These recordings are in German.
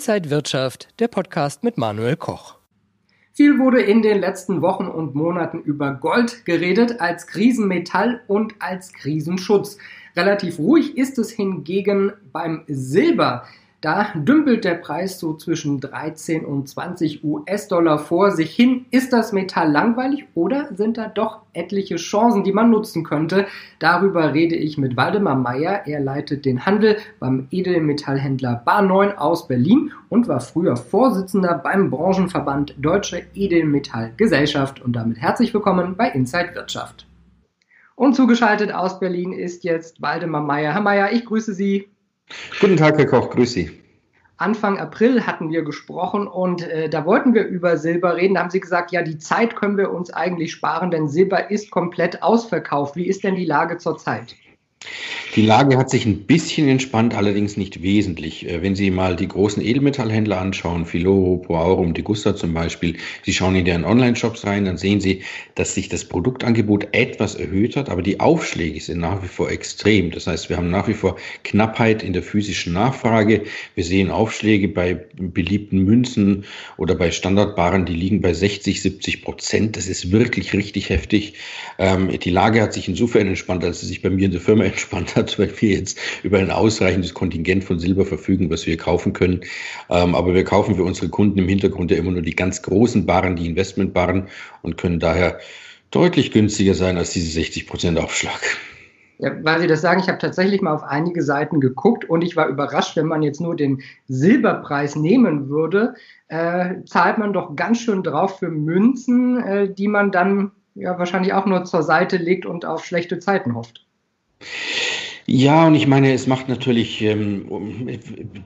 Inside Wirtschaft, der Podcast mit Manuel Koch. Viel wurde in den letzten Wochen und Monaten über Gold geredet als Krisenmetall und als Krisenschutz. Relativ ruhig ist es hingegen beim Silber. Da dümpelt der Preis so zwischen 13 und 20 US-Dollar vor sich hin. Ist das Metall langweilig oder sind da doch etliche Chancen, die man nutzen könnte? Darüber rede ich mit Waldemar Meyer. Er leitet den Handel beim Edelmetallhändler Bar 9 aus Berlin und war früher Vorsitzender beim Branchenverband Deutsche Edelmetallgesellschaft. Und damit herzlich willkommen bei Inside Wirtschaft. Und zugeschaltet aus Berlin ist jetzt Waldemar Meyer. Herr Meyer, ich grüße Sie. Guten Tag, Herr Koch, grüß Sie. Anfang April hatten wir gesprochen und äh, da wollten wir über Silber reden. Da haben Sie gesagt, ja, die Zeit können wir uns eigentlich sparen, denn Silber ist komplett ausverkauft. Wie ist denn die Lage zurzeit? Die Lage hat sich ein bisschen entspannt, allerdings nicht wesentlich. Äh, wenn Sie mal die großen Edelmetallhändler anschauen, Filoro, Poaurum, Degusta zum Beispiel, Sie schauen in deren Online-Shops rein, dann sehen Sie, dass sich das Produktangebot etwas erhöht hat, aber die Aufschläge sind nach wie vor extrem. Das heißt, wir haben nach wie vor Knappheit in der physischen Nachfrage. Wir sehen Aufschläge bei beliebten Münzen oder bei Standardbaren, die liegen bei 60, 70 Prozent. Das ist wirklich richtig heftig. Ähm, die Lage hat sich insofern entspannt, als sie sich bei mir in der Firma entspannt hat, weil wir jetzt über ein ausreichendes Kontingent von Silber verfügen, was wir kaufen können. Ähm, aber wir kaufen für unsere Kunden im Hintergrund ja immer nur die ganz großen Barren, die Investmentbarren und können daher deutlich günstiger sein als diese 60 Prozent Aufschlag. Ja, weil Sie das sagen, ich habe tatsächlich mal auf einige Seiten geguckt und ich war überrascht, wenn man jetzt nur den Silberpreis nehmen würde, äh, zahlt man doch ganz schön drauf für Münzen, äh, die man dann ja wahrscheinlich auch nur zur Seite legt und auf schlechte Zeiten hofft. Ja, und ich meine, es macht natürlich ähm,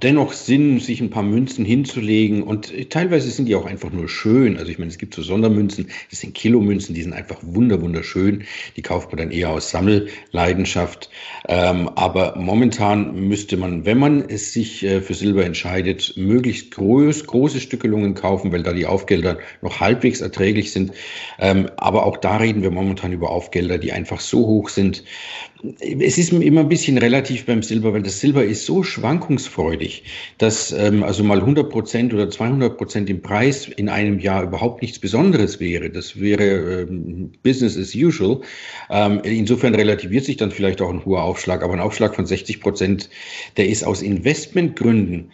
dennoch Sinn, sich ein paar Münzen hinzulegen. Und teilweise sind die auch einfach nur schön. Also ich meine, es gibt so Sondermünzen, das sind Kilomünzen, die sind einfach wunder, wunderschön. Die kauft man dann eher aus Sammelleidenschaft. Ähm, aber momentan müsste man, wenn man es sich äh, für Silber entscheidet, möglichst groß, große Stückelungen kaufen, weil da die Aufgelder noch halbwegs erträglich sind. Ähm, aber auch da reden wir momentan über Aufgelder, die einfach so hoch sind. Es ist immer ein bisschen relativ beim Silber, weil das Silber ist so schwankungsfreudig, dass ähm, also mal 100 Prozent oder 200 Prozent im Preis in einem Jahr überhaupt nichts Besonderes wäre. Das wäre ähm, Business as usual. Ähm, insofern relativiert sich dann vielleicht auch ein hoher Aufschlag, aber ein Aufschlag von 60 Prozent, der ist aus Investmentgründen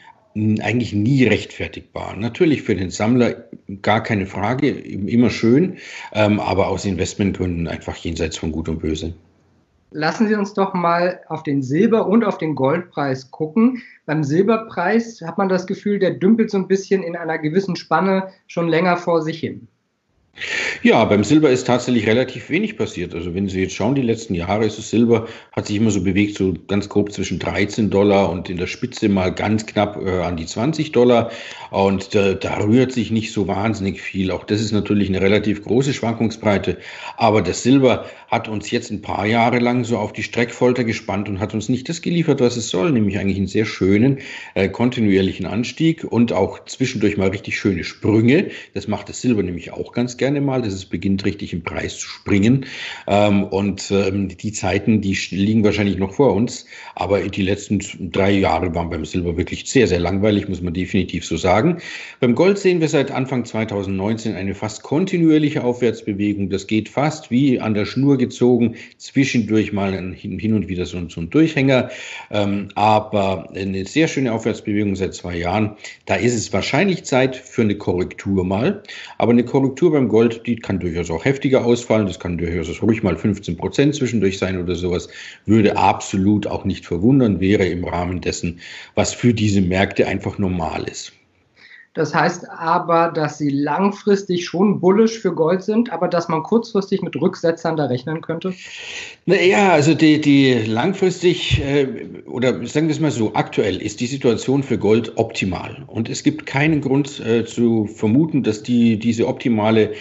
eigentlich nie rechtfertigbar. Natürlich für den Sammler gar keine Frage, immer schön, ähm, aber aus Investmentgründen einfach jenseits von Gut und Böse. Lassen Sie uns doch mal auf den Silber- und auf den Goldpreis gucken. Beim Silberpreis hat man das Gefühl, der dümpelt so ein bisschen in einer gewissen Spanne schon länger vor sich hin. Ja, beim Silber ist tatsächlich relativ wenig passiert. Also wenn Sie jetzt schauen, die letzten Jahre ist das Silber, hat sich immer so bewegt, so ganz grob zwischen 13 Dollar und in der Spitze mal ganz knapp äh, an die 20 Dollar. Und äh, da rührt sich nicht so wahnsinnig viel. Auch das ist natürlich eine relativ große Schwankungsbreite. Aber das Silber hat uns jetzt ein paar Jahre lang so auf die Streckfolter gespannt und hat uns nicht das geliefert, was es soll, nämlich eigentlich einen sehr schönen, äh, kontinuierlichen Anstieg und auch zwischendurch mal richtig schöne Sprünge. Das macht das Silber nämlich auch ganz gerne mal, dass es beginnt richtig im Preis zu springen. Ähm, und ähm, die Zeiten, die liegen wahrscheinlich noch vor uns. Aber die letzten drei Jahre waren beim Silber wirklich sehr, sehr langweilig, muss man definitiv so sagen. Beim Gold sehen wir seit Anfang 2019 eine fast kontinuierliche Aufwärtsbewegung. Das geht fast wie an der Schnur gezogen, zwischendurch mal hin und wieder so, so ein Durchhänger. Ähm, aber eine sehr schöne Aufwärtsbewegung seit zwei Jahren. Da ist es wahrscheinlich Zeit für eine Korrektur mal. Aber eine Korrektur beim Gold, die kann durchaus auch heftiger ausfallen. Das kann durchaus ruhig mal 15 Prozent zwischendurch sein oder sowas. Würde absolut auch nicht verwundern, wäre im Rahmen dessen, was für diese Märkte einfach normal ist. Das heißt aber, dass sie langfristig schon bullisch für Gold sind, aber dass man kurzfristig mit Rücksetzern da rechnen könnte? Naja, also die, die langfristig, äh, oder sagen wir es mal so, aktuell ist die Situation für Gold optimal. Und es gibt keinen Grund äh, zu vermuten, dass die, diese optimale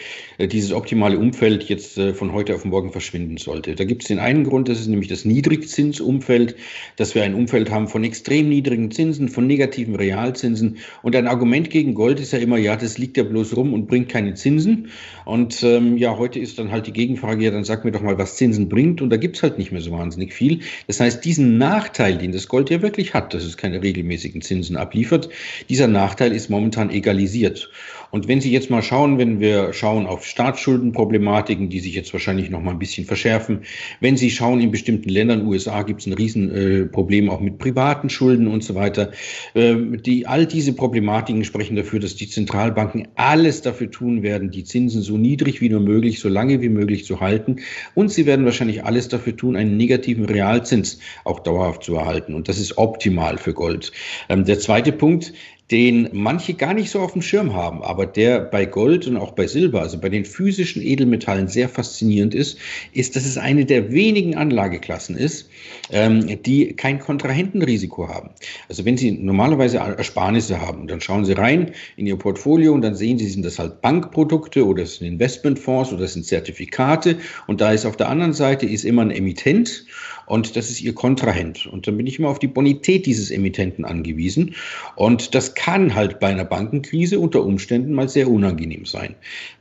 dieses optimale Umfeld jetzt äh, von heute auf morgen verschwinden sollte. Da gibt es den einen Grund, das ist nämlich das Niedrigzinsumfeld, dass wir ein Umfeld haben von extrem niedrigen Zinsen, von negativen Realzinsen. Und ein Argument gegen Gold ist ja immer, ja, das liegt ja bloß rum und bringt keine Zinsen. Und ähm, ja, heute ist dann halt die Gegenfrage, ja, dann sag mir doch mal, was Zinsen bringt. Und da gibt es halt nicht mehr so wahnsinnig viel. Das heißt, diesen Nachteil, den das Gold ja wirklich hat, dass es keine regelmäßigen Zinsen abliefert, dieser Nachteil ist momentan egalisiert. Und wenn Sie jetzt mal schauen, wenn wir schauen auf Staatsschuldenproblematiken, die sich jetzt wahrscheinlich noch mal ein bisschen verschärfen, wenn Sie schauen, in bestimmten Ländern, USA gibt es ein Riesenproblem äh, auch mit privaten Schulden und so weiter. Äh, die, all diese Problematiken sprechen dafür, dass die Zentralbanken alles dafür tun werden, die Zinsen so niedrig wie nur möglich, so lange wie möglich zu halten. Und sie werden wahrscheinlich alles dafür tun, einen negativen Realzins auch dauerhaft zu erhalten. Und das ist optimal für Gold. Ähm, der zweite Punkt, den manche gar nicht so auf dem Schirm haben, aber der bei Gold und auch bei Silber, also bei den physischen Edelmetallen sehr faszinierend ist, ist, dass es eine der wenigen Anlageklassen ist, ähm, die kein Kontrahentenrisiko haben. Also wenn Sie normalerweise Ersparnisse haben, dann schauen Sie rein in Ihr Portfolio und dann sehen Sie, sind das halt Bankprodukte oder es sind Investmentfonds oder es sind Zertifikate und da ist auf der anderen Seite ist immer ein Emittent und das ist ihr Kontrahent. Und dann bin ich immer auf die Bonität dieses Emittenten angewiesen. Und das kann halt bei einer Bankenkrise unter Umständen mal sehr unangenehm sein.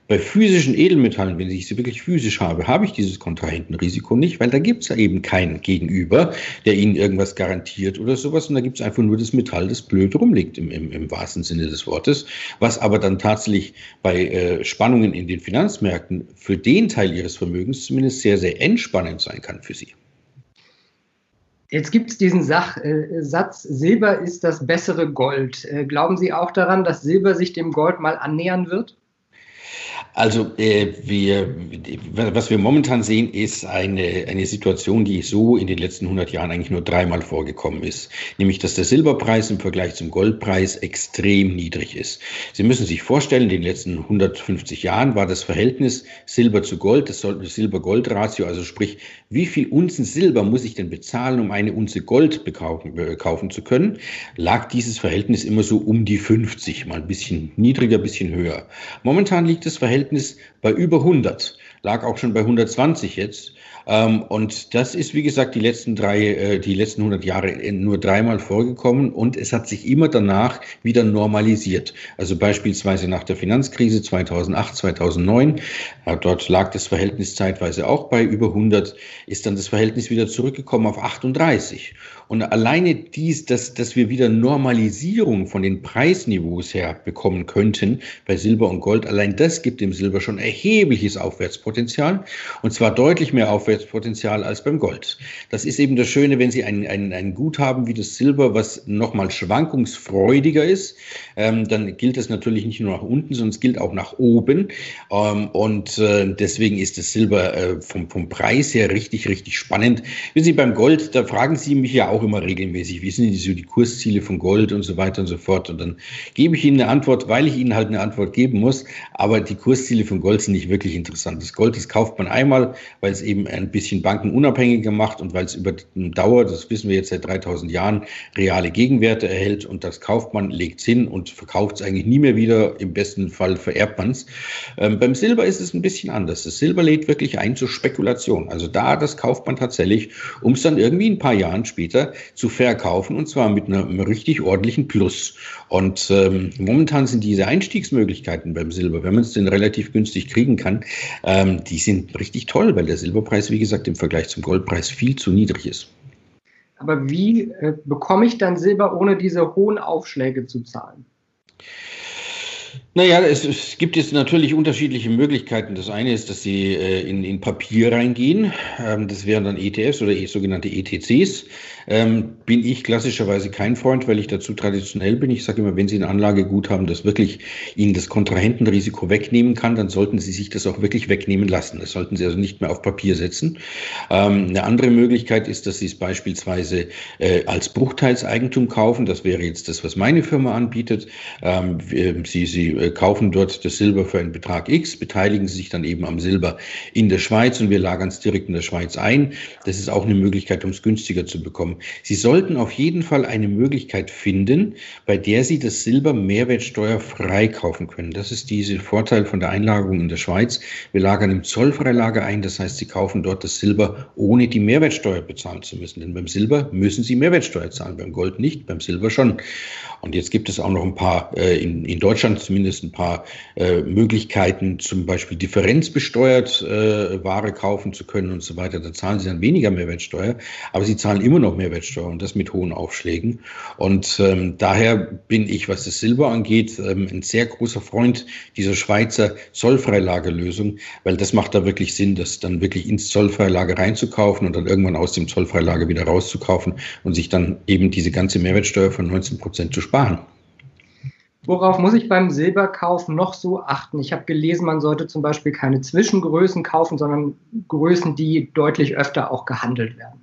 Bei physischen Edelmetallen, wenn ich sie wirklich physisch habe, habe ich dieses Kontrahentenrisiko nicht, weil da gibt es ja eben keinen Gegenüber, der ihnen irgendwas garantiert oder sowas. Und da gibt es einfach nur das Metall, das blöd rumliegt im, im, im wahrsten Sinne des Wortes. Was aber dann tatsächlich bei äh, Spannungen in den Finanzmärkten für den Teil ihres Vermögens zumindest sehr, sehr entspannend sein kann für sie. Jetzt gibt es diesen Sach, äh, Satz, Silber ist das bessere Gold. Äh, glauben Sie auch daran, dass Silber sich dem Gold mal annähern wird? Also äh, wir, was wir momentan sehen, ist eine, eine Situation, die so in den letzten 100 Jahren eigentlich nur dreimal vorgekommen ist. Nämlich, dass der Silberpreis im Vergleich zum Goldpreis extrem niedrig ist. Sie müssen sich vorstellen, in den letzten 150 Jahren war das Verhältnis Silber zu Gold, das Silber-Gold-Ratio, also sprich, wie viel Unzen Silber muss ich denn bezahlen, um eine Unze Gold äh, kaufen zu können, lag dieses Verhältnis immer so um die 50, mal ein bisschen niedriger, ein bisschen höher. Momentan liegt das Verhältnis Verhältnis bei über 100, lag auch schon bei 120 jetzt. Ähm, und das ist, wie gesagt, die letzten drei, äh, die letzten 100 Jahre nur dreimal vorgekommen und es hat sich immer danach wieder normalisiert. Also beispielsweise nach der Finanzkrise 2008, 2009, dort lag das Verhältnis zeitweise auch bei über 100, ist dann das Verhältnis wieder zurückgekommen auf 38. Und alleine dies, dass, dass wir wieder Normalisierung von den Preisniveaus her bekommen könnten bei Silber und Gold, allein das gibt dem Silber schon erhebliches Aufwärtspotenzial und zwar deutlich mehr Aufwärtspotenzial als beim Gold. Das ist eben das Schöne, wenn Sie ein, ein, ein Gut haben wie das Silber, was nochmal schwankungsfreudiger ist, ähm, dann gilt das natürlich nicht nur nach unten, sondern es gilt auch nach oben. Ähm, und äh, deswegen ist das Silber äh, vom, vom Preis her richtig, richtig spannend. Wenn Sie beim Gold, da fragen Sie mich ja auch, auch immer regelmäßig, wie sind die, so die Kursziele von Gold und so weiter und so fort. Und dann gebe ich Ihnen eine Antwort, weil ich Ihnen halt eine Antwort geben muss. Aber die Kursziele von Gold sind nicht wirklich interessant. Das Gold, das kauft man einmal, weil es eben ein bisschen bankenunabhängiger macht und weil es über die Dauer, das wissen wir jetzt seit 3000 Jahren, reale Gegenwerte erhält. Und das kauft man, legt es hin und verkauft es eigentlich nie mehr wieder. Im besten Fall vererbt man es. Ähm, beim Silber ist es ein bisschen anders. Das Silber lädt wirklich ein zur Spekulation. Also da, das kauft man tatsächlich, um es dann irgendwie ein paar Jahren später zu verkaufen und zwar mit einem richtig ordentlichen Plus. Und ähm, momentan sind diese Einstiegsmöglichkeiten beim Silber, wenn man es denn relativ günstig kriegen kann, ähm, die sind richtig toll, weil der Silberpreis, wie gesagt, im Vergleich zum Goldpreis viel zu niedrig ist. Aber wie äh, bekomme ich dann Silber, ohne diese hohen Aufschläge zu zahlen? Naja, es, es gibt jetzt natürlich unterschiedliche Möglichkeiten. Das eine ist, dass Sie äh, in, in Papier reingehen. Ähm, das wären dann ETFs oder sogenannte ETCs. Ähm, bin ich klassischerweise kein Freund, weil ich dazu traditionell bin. Ich sage immer, wenn Sie ein Anlagegut haben, das wirklich Ihnen das Kontrahentenrisiko wegnehmen kann, dann sollten Sie sich das auch wirklich wegnehmen lassen. Das sollten Sie also nicht mehr auf Papier setzen. Ähm, eine andere Möglichkeit ist, dass Sie es beispielsweise äh, als Bruchteilseigentum kaufen. Das wäre jetzt das, was meine Firma anbietet. Ähm, Sie, Sie äh, kaufen dort das Silber für einen Betrag X, beteiligen sich dann eben am Silber in der Schweiz und wir lagern es direkt in der Schweiz ein. Das ist auch eine Möglichkeit, um es günstiger zu bekommen. Sie sollten auf jeden Fall eine Möglichkeit finden, bei der Sie das Silber mehrwertsteuerfrei kaufen können. Das ist dieser Vorteil von der Einlagerung in der Schweiz. Wir lagern im Zollfreilager ein, das heißt, Sie kaufen dort das Silber, ohne die Mehrwertsteuer bezahlen zu müssen. Denn beim Silber müssen Sie Mehrwertsteuer zahlen, beim Gold nicht, beim Silber schon. Und jetzt gibt es auch noch ein paar, äh, in, in Deutschland zumindest ein paar äh, Möglichkeiten, zum Beispiel differenzbesteuert äh, Ware kaufen zu können und so weiter. Da zahlen sie dann weniger Mehrwertsteuer, aber sie zahlen immer noch Mehrwertsteuer und das mit hohen Aufschlägen. Und ähm, daher bin ich, was das Silber angeht, ähm, ein sehr großer Freund dieser Schweizer Zollfreilagerlösung, weil das macht da wirklich Sinn, das dann wirklich ins Zollfreilager reinzukaufen und dann irgendwann aus dem Zollfreilager wieder rauszukaufen und sich dann eben diese ganze Mehrwertsteuer von 19 Prozent zu sparen. Worauf muss ich beim Silberkauf noch so achten? Ich habe gelesen, man sollte zum Beispiel keine Zwischengrößen kaufen, sondern Größen, die deutlich öfter auch gehandelt werden.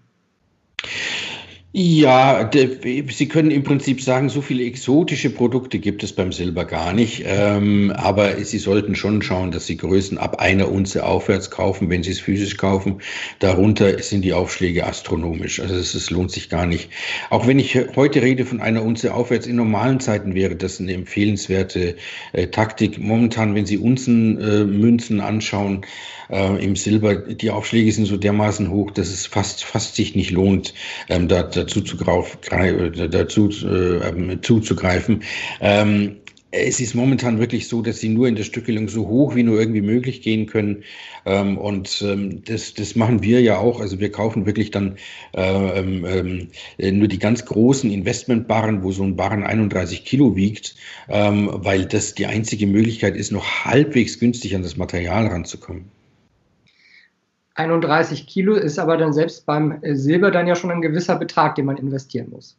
Ja, Sie können im Prinzip sagen, so viele exotische Produkte gibt es beim Silber gar nicht. Ähm, aber Sie sollten schon schauen, dass Sie Größen ab einer Unze aufwärts kaufen, wenn Sie es physisch kaufen. Darunter sind die Aufschläge astronomisch. Also es lohnt sich gar nicht. Auch wenn ich heute rede von einer Unze aufwärts, in normalen Zeiten wäre das eine empfehlenswerte äh, Taktik. Momentan, wenn Sie Unzenmünzen äh, anschauen, äh, im Silber, die Aufschläge sind so dermaßen hoch, dass es fast, fast sich nicht lohnt, ähm, da, dazu, zu äh, dazu äh, zuzugreifen. Ähm, es ist momentan wirklich so, dass sie nur in der Stückelung so hoch wie nur irgendwie möglich gehen können. Ähm, und ähm, das, das machen wir ja auch. Also wir kaufen wirklich dann äh, ähm, äh, nur die ganz großen Investmentbarren, wo so ein Barren 31 Kilo wiegt, ähm, weil das die einzige Möglichkeit ist, noch halbwegs günstig an das Material ranzukommen. 31 Kilo ist aber dann selbst beim Silber dann ja schon ein gewisser Betrag, den man investieren muss.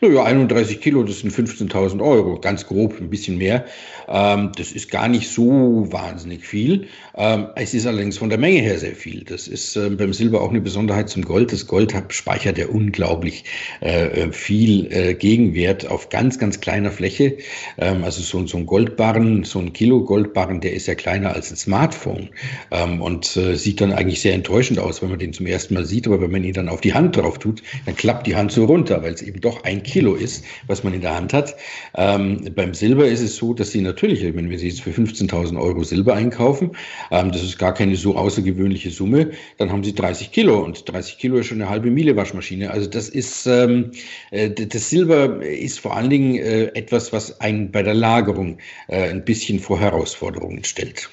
Naja, 31 Kilo, das sind 15.000 Euro, ganz grob, ein bisschen mehr. Ähm, das ist gar nicht so wahnsinnig viel. Ähm, es ist allerdings von der Menge her sehr viel. Das ist äh, beim Silber auch eine Besonderheit zum Gold. Das Gold speichert ja unglaublich äh, äh viel äh, Gegenwert auf ganz, ganz kleiner Fläche. Ähm, also so, so, ein Goldbarren, so ein Kilo Goldbarren, der ist ja kleiner als ein Smartphone ähm, und äh, sieht dann eigentlich sehr enttäuschend aus, wenn man den zum ersten Mal sieht. Aber wenn man ihn dann auf die Hand drauf tut, dann klappt die Hand so runter, weil es eben doch ein Kilo ist, was man in der Hand hat. Ähm, beim Silber ist es so, dass sie natürlich, wenn wir sie jetzt für 15.000 Euro Silber einkaufen, ähm, das ist gar keine so außergewöhnliche Summe, dann haben sie 30 Kilo und 30 Kilo ist schon eine halbe Miele Waschmaschine. Also das ist, ähm, äh, das Silber ist vor allen Dingen äh, etwas, was einen bei der Lagerung äh, ein bisschen vor Herausforderungen stellt.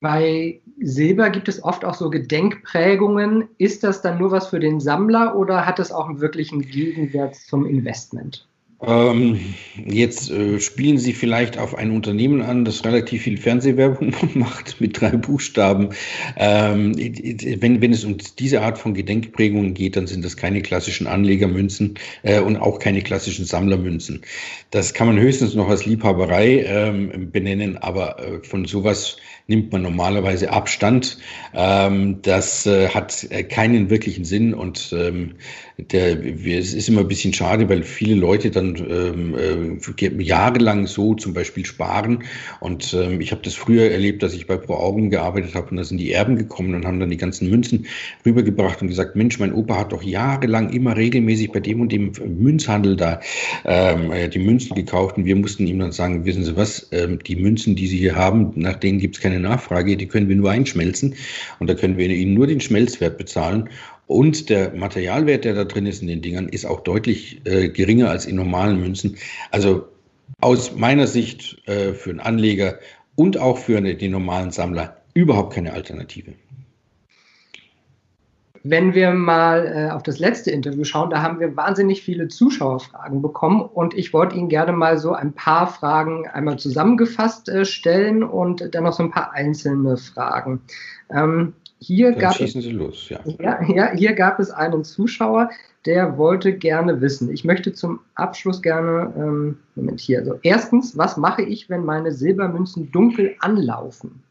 Bei Silber gibt es oft auch so Gedenkprägungen. Ist das dann nur was für den Sammler oder hat es auch einen wirklichen Gegenwert zum Investment? Ähm, jetzt äh, spielen Sie vielleicht auf ein Unternehmen an, das relativ viel Fernsehwerbung macht mit drei Buchstaben. Ähm, wenn, wenn es um diese Art von Gedenkprägungen geht, dann sind das keine klassischen Anlegermünzen äh, und auch keine klassischen Sammlermünzen. Das kann man höchstens noch als Liebhaberei ähm, benennen, aber äh, von sowas nimmt man normalerweise Abstand. Ähm, das äh, hat äh, keinen wirklichen Sinn und ähm, der, es ist immer ein bisschen schade, weil viele Leute dann ähm, äh, jahrelang so zum Beispiel sparen. Und ähm, ich habe das früher erlebt, dass ich bei Pro Augen gearbeitet habe und da sind die Erben gekommen und haben dann die ganzen Münzen rübergebracht und gesagt, Mensch, mein Opa hat doch jahrelang immer regelmäßig bei dem und dem Münzhandel da ähm, äh, die Münzen gekauft. Und wir mussten ihm dann sagen, wissen Sie was, ähm, die Münzen, die Sie hier haben, nach denen gibt es keine Nachfrage, die können wir nur einschmelzen. Und da können wir Ihnen nur den Schmelzwert bezahlen und der Materialwert, der da drin ist in den Dingern, ist auch deutlich äh, geringer als in normalen Münzen. Also aus meiner Sicht äh, für einen Anleger und auch für eine, den normalen Sammler überhaupt keine Alternative. Wenn wir mal äh, auf das letzte Interview schauen, da haben wir wahnsinnig viele Zuschauerfragen bekommen und ich wollte Ihnen gerne mal so ein paar Fragen einmal zusammengefasst äh, stellen und dann noch so ein paar einzelne Fragen. Ähm, hier Dann gab schießen es, Sie los, ja. ja. Ja, hier gab es einen Zuschauer, der wollte gerne wissen. Ich möchte zum Abschluss gerne, ähm, Moment hier, also erstens, was mache ich, wenn meine Silbermünzen dunkel anlaufen?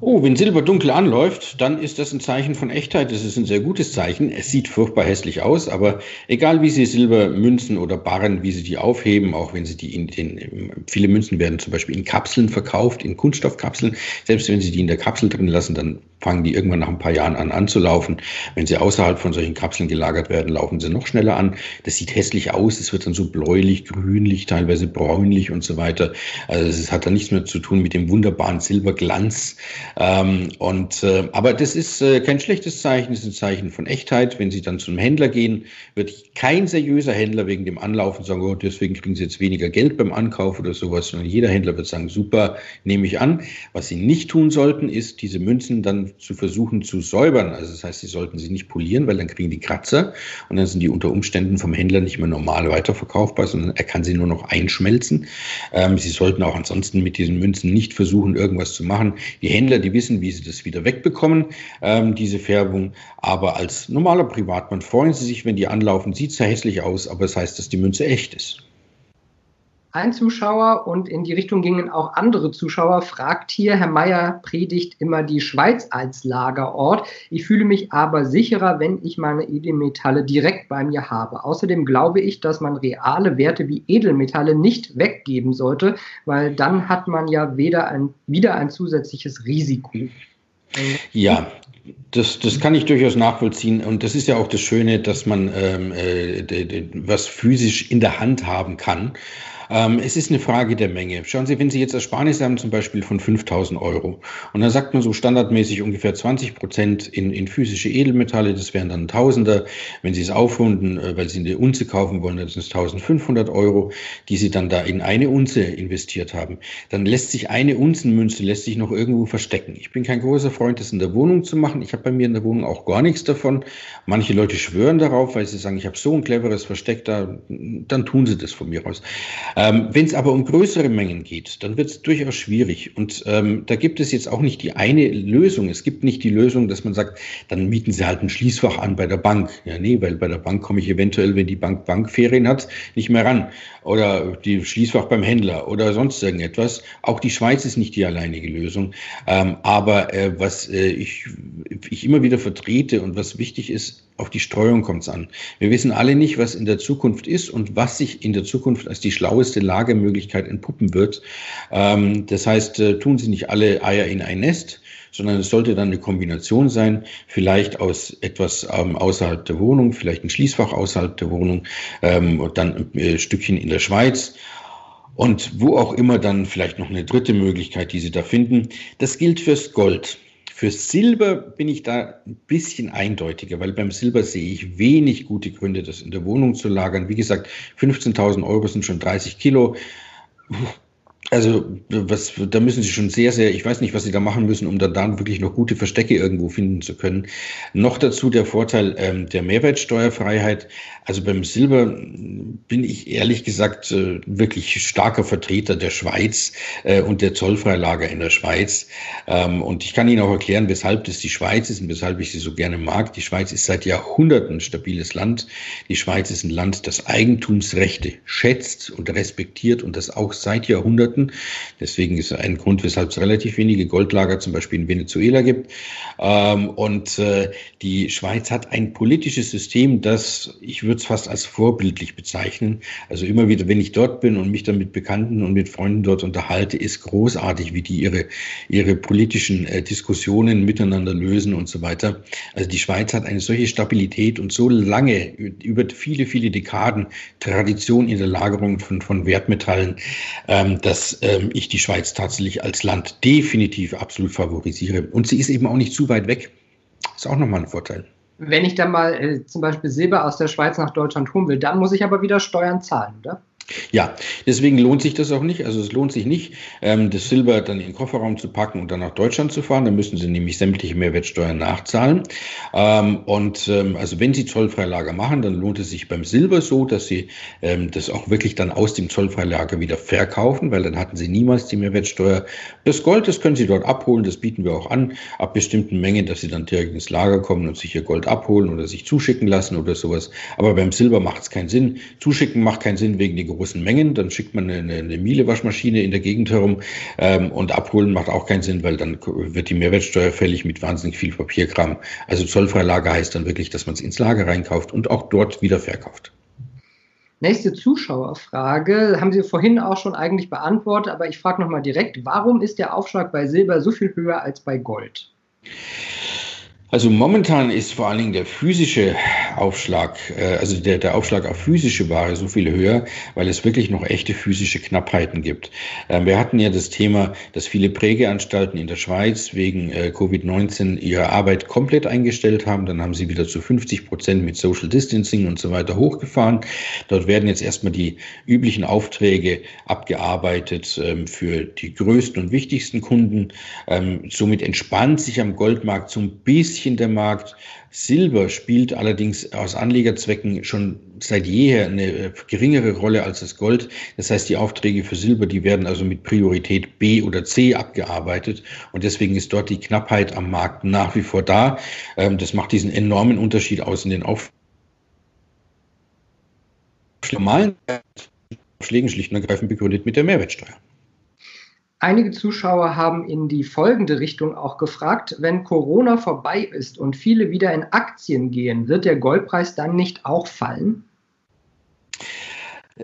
Oh, wenn Silber dunkel anläuft, dann ist das ein Zeichen von Echtheit. Das ist ein sehr gutes Zeichen. Es sieht furchtbar hässlich aus, aber egal wie Sie Silbermünzen oder Barren, wie Sie die aufheben, auch wenn Sie die in den, viele Münzen werden zum Beispiel in Kapseln verkauft, in Kunststoffkapseln. Selbst wenn Sie die in der Kapsel drin lassen, dann fangen die irgendwann nach ein paar Jahren an anzulaufen. Wenn sie außerhalb von solchen Kapseln gelagert werden, laufen sie noch schneller an. Das sieht hässlich aus. Es wird dann so bläulich, grünlich, teilweise bräunlich und so weiter. Also es hat dann nichts mehr zu tun mit dem wunderbaren Silberglanz. Ähm, und, äh, aber das ist äh, kein schlechtes Zeichen, das ist ein Zeichen von Echtheit. Wenn Sie dann zum Händler gehen, wird kein seriöser Händler wegen dem Anlaufen sagen, oh, deswegen kriegen Sie jetzt weniger Geld beim Ankauf oder sowas, sondern jeder Händler wird sagen, super, nehme ich an. Was Sie nicht tun sollten, ist, diese Münzen dann zu versuchen zu säubern. Also das heißt, Sie sollten sie nicht polieren, weil dann kriegen die Kratzer und dann sind die unter Umständen vom Händler nicht mehr normal weiterverkaufbar, sondern er kann sie nur noch einschmelzen. Ähm, sie sollten auch ansonsten mit diesen Münzen nicht versuchen, irgendwas zu machen. Die Händler, die wissen, wie sie das wieder wegbekommen, ähm, diese Färbung. Aber als normaler Privatmann freuen sie sich, wenn die anlaufen. Sieht sehr hässlich aus, aber es das heißt, dass die Münze echt ist ein Zuschauer und in die Richtung gingen auch andere Zuschauer, fragt hier, Herr Mayer predigt immer die Schweiz als Lagerort. Ich fühle mich aber sicherer, wenn ich meine Edelmetalle direkt bei mir habe. Außerdem glaube ich, dass man reale Werte wie Edelmetalle nicht weggeben sollte, weil dann hat man ja weder ein, wieder ein zusätzliches Risiko. Ja, das, das kann ich durchaus nachvollziehen. Und das ist ja auch das Schöne, dass man ähm, äh, was physisch in der Hand haben kann. Ähm, es ist eine Frage der Menge. Schauen Sie, wenn Sie jetzt Ersparnisse haben, zum Beispiel von 5000 Euro, und dann sagt man so standardmäßig ungefähr 20 Prozent in, in physische Edelmetalle, das wären dann Tausender. Wenn Sie es aufrunden, äh, weil Sie eine Unze kaufen wollen, dann sind es 1500 Euro, die Sie dann da in eine Unze investiert haben. Dann lässt sich eine Unzenmünze lässt sich noch irgendwo verstecken. Ich bin kein großer Freund, das in der Wohnung zu machen. Ich habe bei mir in der Wohnung auch gar nichts davon. Manche Leute schwören darauf, weil sie sagen, ich habe so ein cleveres Versteck da, dann tun sie das von mir aus. Ähm, Wenn es aber um größere Mengen geht, dann wird es durchaus schwierig. Und ähm, da gibt es jetzt auch nicht die eine Lösung. Es gibt nicht die Lösung, dass man sagt, dann mieten Sie halt ein Schließfach an bei der Bank. Ja, nee, weil bei der Bank komme ich eventuell, wenn die Bank Bankferien hat, nicht mehr ran. Oder die Schließfach beim Händler oder sonst irgendetwas. Auch die Schweiz ist nicht die alleinige Lösung. Ähm, aber äh, was äh, ich, ich immer wieder vertrete und was wichtig ist, auf die Streuung kommt es an. Wir wissen alle nicht, was in der Zukunft ist und was sich in der Zukunft als die schlaueste Lagemöglichkeit entpuppen wird. Ähm, das heißt, äh, tun Sie nicht alle Eier in ein Nest, sondern es sollte dann eine Kombination sein, vielleicht aus etwas ähm, außerhalb der Wohnung, vielleicht ein Schließfach außerhalb der Wohnung ähm, und dann ein äh, Stückchen in der Schweiz. Und wo auch immer dann vielleicht noch eine dritte Möglichkeit, die Sie da finden. Das gilt fürs Gold. Für Silber bin ich da ein bisschen eindeutiger, weil beim Silber sehe ich wenig gute Gründe, das in der Wohnung zu lagern. Wie gesagt, 15.000 Euro sind schon 30 Kilo. Also, was, da müssen Sie schon sehr, sehr, ich weiß nicht, was Sie da machen müssen, um dann, dann wirklich noch gute Verstecke irgendwo finden zu können. Noch dazu der Vorteil ähm, der Mehrwertsteuerfreiheit. Also beim Silber bin ich ehrlich gesagt äh, wirklich starker Vertreter der Schweiz äh, und der Zollfreilager in der Schweiz. Ähm, und ich kann Ihnen auch erklären, weshalb das die Schweiz ist und weshalb ich sie so gerne mag. Die Schweiz ist seit Jahrhunderten ein stabiles Land. Die Schweiz ist ein Land, das Eigentumsrechte schätzt und respektiert und das auch seit Jahrhunderten Produkten. Deswegen ist ein Grund, weshalb es relativ wenige Goldlager zum Beispiel in Venezuela gibt. Ähm, und äh, die Schweiz hat ein politisches System, das ich würde es fast als vorbildlich bezeichnen. Also immer wieder, wenn ich dort bin und mich dann mit Bekannten und mit Freunden dort unterhalte, ist großartig, wie die ihre, ihre politischen äh, Diskussionen miteinander lösen und so weiter. Also die Schweiz hat eine solche Stabilität und so lange, über viele, viele Dekaden Tradition in der Lagerung von, von Wertmetallen, ähm, dass dass ähm, ich die Schweiz tatsächlich als Land definitiv absolut favorisiere. Und sie ist eben auch nicht zu weit weg. Ist auch nochmal ein Vorteil. Wenn ich dann mal äh, zum Beispiel Silber aus der Schweiz nach Deutschland holen will, dann muss ich aber wieder Steuern zahlen, oder? Ja, deswegen lohnt sich das auch nicht. Also es lohnt sich nicht, ähm, das Silber dann in den Kofferraum zu packen und dann nach Deutschland zu fahren. Da müssen Sie nämlich sämtliche Mehrwertsteuern nachzahlen. Ähm, und ähm, also wenn Sie Zollfreilager machen, dann lohnt es sich beim Silber so, dass Sie ähm, das auch wirklich dann aus dem Zollfreilager wieder verkaufen, weil dann hatten Sie niemals die Mehrwertsteuer. Das Gold, das können Sie dort abholen, das bieten wir auch an, ab bestimmten Mengen, dass Sie dann direkt ins Lager kommen und sich Ihr Gold abholen oder sich zuschicken lassen oder sowas. Aber beim Silber macht es keinen Sinn. Zuschicken macht keinen Sinn wegen der großen Mengen. Dann schickt man eine, eine Miele-Waschmaschine in der Gegend herum ähm, und abholen macht auch keinen Sinn, weil dann wird die Mehrwertsteuer fällig mit wahnsinnig viel Papierkram. Also Zollfreilager heißt dann wirklich, dass man es ins Lager reinkauft und auch dort wieder verkauft. Nächste Zuschauerfrage haben Sie vorhin auch schon eigentlich beantwortet, aber ich frage nochmal direkt, warum ist der Aufschlag bei Silber so viel höher als bei Gold? Also momentan ist vor allen Dingen der physische Aufschlag, äh, also der, der Aufschlag auf physische Ware so viel höher, weil es wirklich noch echte physische Knappheiten gibt. Ähm, wir hatten ja das Thema, dass viele Prägeanstalten in der Schweiz wegen äh, Covid-19 ihre Arbeit komplett eingestellt haben. Dann haben sie wieder zu 50 Prozent mit Social Distancing und so weiter hochgefahren. Dort werden jetzt erstmal die üblichen Aufträge abgearbeitet ähm, für die größten und wichtigsten Kunden. Ähm, somit entspannt sich am Goldmarkt so ein bisschen bisschen der Markt. Silber spielt allerdings aus Anlegerzwecken schon seit jeher eine äh, geringere Rolle als das Gold. Das heißt, die Aufträge für Silber, die werden also mit Priorität B oder C abgearbeitet. Und deswegen ist dort die Knappheit am Markt nach wie vor da. Ähm, das macht diesen enormen Unterschied aus in den Aufträgen. Normalen Schlägen schlicht und ergreifend begründet mit der Mehrwertsteuer. Einige Zuschauer haben in die folgende Richtung auch gefragt, wenn Corona vorbei ist und viele wieder in Aktien gehen, wird der Goldpreis dann nicht auch fallen?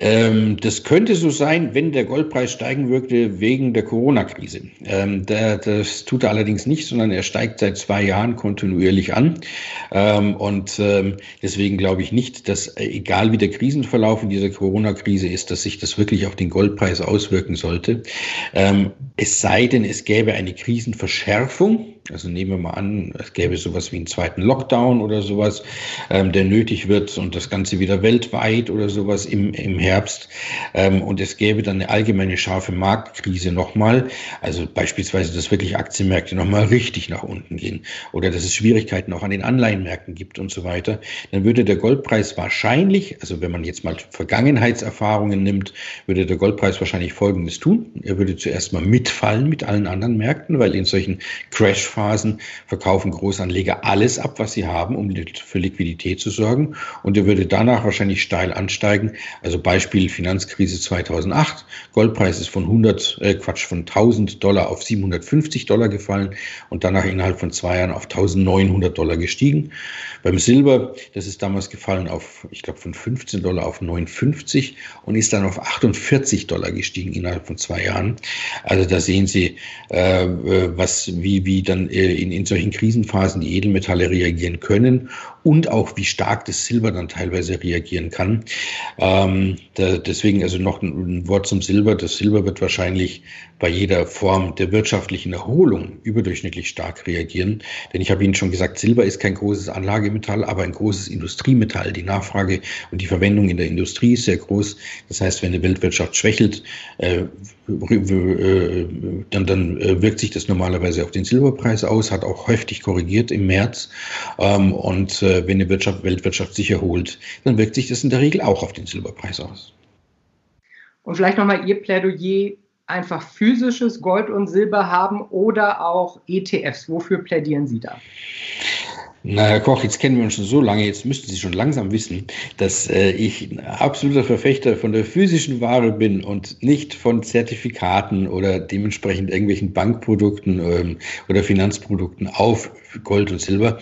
Ähm, das könnte so sein, wenn der Goldpreis steigen würde wegen der Corona-Krise. Ähm, der, das tut er allerdings nicht, sondern er steigt seit zwei Jahren kontinuierlich an. Ähm, und ähm, deswegen glaube ich nicht, dass äh, egal wie der Krisenverlauf in dieser Corona-Krise ist, dass sich das wirklich auf den Goldpreis auswirken sollte. Ähm, es sei denn, es gäbe eine Krisenverschärfung also nehmen wir mal an, es gäbe sowas wie einen zweiten Lockdown oder sowas, ähm, der nötig wird und das Ganze wieder weltweit oder sowas im, im Herbst. Ähm, und es gäbe dann eine allgemeine scharfe Marktkrise nochmal. Also beispielsweise, dass wirklich Aktienmärkte nochmal richtig nach unten gehen oder dass es Schwierigkeiten auch an den Anleihenmärkten gibt und so weiter. Dann würde der Goldpreis wahrscheinlich, also wenn man jetzt mal Vergangenheitserfahrungen nimmt, würde der Goldpreis wahrscheinlich Folgendes tun. Er würde zuerst mal mitfallen mit allen anderen Märkten, weil in solchen Crash Phasen verkaufen Großanleger alles ab, was sie haben, um für Liquidität zu sorgen. Und er würde danach wahrscheinlich steil ansteigen. Also Beispiel Finanzkrise 2008. Goldpreis ist von 100, äh Quatsch, von 1000 Dollar auf 750 Dollar gefallen und danach innerhalb von zwei Jahren auf 1900 Dollar gestiegen. Beim Silber, das ist damals gefallen auf, ich glaube, von 15 Dollar auf 59 und ist dann auf 48 Dollar gestiegen innerhalb von zwei Jahren. Also da sehen Sie, äh, äh was, wie, wie dann äh, in, in solchen Krisenphasen die Edelmetalle reagieren können und auch wie stark das Silber dann teilweise reagieren kann. Ähm, da, deswegen also noch ein, ein, Wort zum Silber. Das Silber wird wahrscheinlich bei jeder Form der wirtschaftlichen Erholung überdurchschnittlich stark reagieren. Denn ich habe Ihnen schon gesagt, Silber ist kein großes Anlagemetall, aber ein großes Industriemetall. Die Nachfrage und die Verwendung in der Industrie ist sehr groß. Das heißt, wenn die Weltwirtschaft schwächelt, äh, äh, dann, dann äh, wirkt sich das normalerweise auf den Silberpreis aus, hat auch heftig korrigiert im März. Ähm, und äh, wenn die Wirtschaft, Weltwirtschaft sich erholt, dann wirkt sich das in der Regel auch auf den Silberpreis aus. Und vielleicht nochmal Ihr Plädoyer, einfach physisches Gold und Silber haben oder auch ETFs. Wofür plädieren Sie da? Na, Herr Koch, jetzt kennen wir uns schon so lange, jetzt müssten Sie schon langsam wissen, dass äh, ich ein absoluter Verfechter von der physischen Ware bin und nicht von Zertifikaten oder dementsprechend irgendwelchen Bankprodukten ähm, oder Finanzprodukten auf Gold und Silber.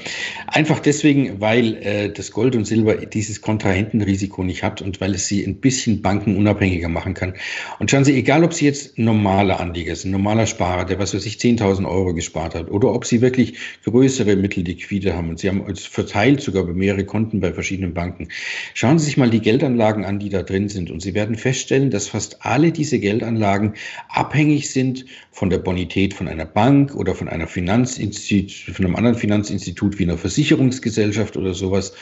Einfach deswegen, weil äh, das Gold und Silber dieses Kontrahentenrisiko nicht hat und weil es sie ein bisschen bankenunabhängiger machen kann. Und schauen Sie, egal ob Sie jetzt normaler Anleger sind, normaler Sparer, der was weiß ich 10.000 Euro gespart hat, oder ob Sie wirklich größere Mittel liquide haben und Sie haben es verteilt sogar bei mehrere Konten bei verschiedenen Banken. Schauen Sie sich mal die Geldanlagen an, die da drin sind und Sie werden feststellen, dass fast alle diese Geldanlagen abhängig sind von der Bonität von einer Bank oder von einer Finanzinstitut, von einem anderen Finanzinstitut wie einer Versicherungsgesellschaft oder sowas.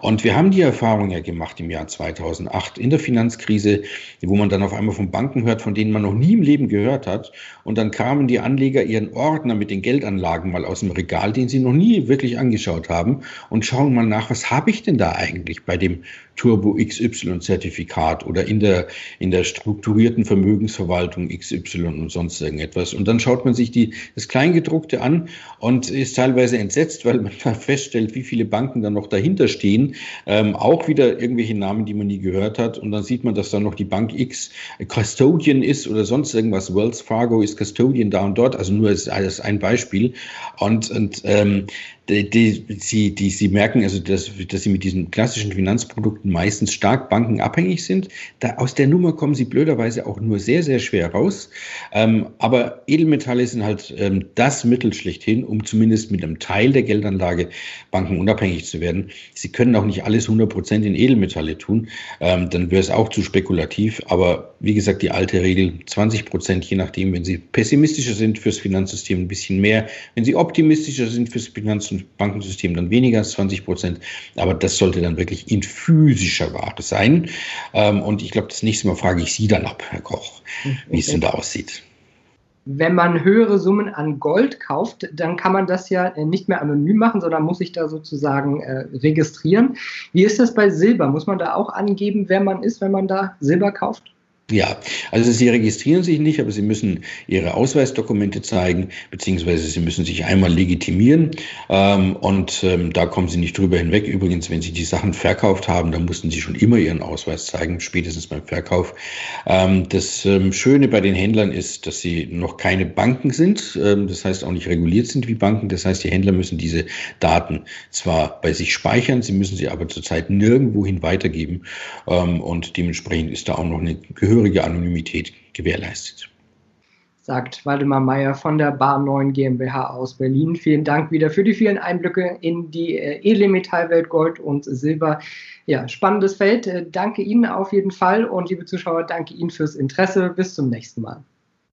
Und wir haben die Erfahrung ja gemacht im Jahr 2008 in der Finanzkrise, wo man dann auf einmal von Banken hört, von denen man noch nie im Leben gehört hat. Und dann kamen die Anleger ihren Ordner mit den Geldanlagen mal aus dem Regal, den sie noch nie wirklich angeschaut haben und schauen mal nach, was habe ich denn da eigentlich bei dem Turbo XY Zertifikat oder in der, in der strukturierten Vermögensverwaltung XY und sonst irgendetwas. Und dann schaut man sich die, das Kleingedruckte an und ist teilweise teilweise entsetzt, weil man feststellt, wie viele Banken dann noch dahinter stehen. Ähm, auch wieder irgendwelche Namen, die man nie gehört hat. Und dann sieht man, dass da noch die Bank X Custodian ist oder sonst irgendwas. Wells Fargo ist Custodian da und dort. Also nur als, als ein Beispiel. Und, und ähm, die, die, sie, die, sie merken also, dass, dass sie mit diesen klassischen Finanzprodukten meistens stark bankenabhängig sind. Da, aus der Nummer kommen sie blöderweise auch nur sehr, sehr schwer raus. Ähm, aber Edelmetalle sind halt ähm, das Mittel schlechthin, um zumindest mit einem Teil der Geldanlage bankenunabhängig zu werden. Sie können auch nicht alles 100 Prozent in Edelmetalle tun. Ähm, dann wäre es auch zu spekulativ. Aber wie gesagt, die alte Regel 20 Prozent, je nachdem, wenn Sie pessimistischer sind fürs Finanzsystem, ein bisschen mehr. Wenn Sie optimistischer sind fürs Finanzsystem, Bankensystem dann weniger als 20 Prozent. Aber das sollte dann wirklich in physischer Ware sein. Ähm, und ich glaube, das nächste Mal frage ich Sie dann ab, Herr Koch, wie es denn da aussieht. Wenn man höhere Summen an Gold kauft, dann kann man das ja nicht mehr anonym machen, sondern muss sich da sozusagen äh, registrieren. Wie ist das bei Silber? Muss man da auch angeben, wer man ist, wenn man da Silber kauft? Ja, also Sie registrieren sich nicht, aber Sie müssen Ihre Ausweisdokumente zeigen, beziehungsweise Sie müssen sich einmal legitimieren ähm, und ähm, da kommen Sie nicht drüber hinweg. Übrigens, wenn Sie die Sachen verkauft haben, dann mussten Sie schon immer Ihren Ausweis zeigen, spätestens beim Verkauf. Ähm, das ähm, Schöne bei den Händlern ist, dass sie noch keine Banken sind, ähm, das heißt auch nicht reguliert sind wie Banken. Das heißt, die Händler müssen diese Daten zwar bei sich speichern, sie müssen sie aber zurzeit nirgendwohin weitergeben ähm, und dementsprechend ist da auch noch eine Gehör gehörige Anonymität gewährleistet. Sagt Waldemar Meyer von der Bar 9 GmbH aus Berlin. Vielen Dank wieder für die vielen Einblicke in die äh, edle Metallwelt Gold und Silber. Ja, spannendes Feld. Äh, danke Ihnen auf jeden Fall und liebe Zuschauer, danke Ihnen fürs Interesse. Bis zum nächsten Mal.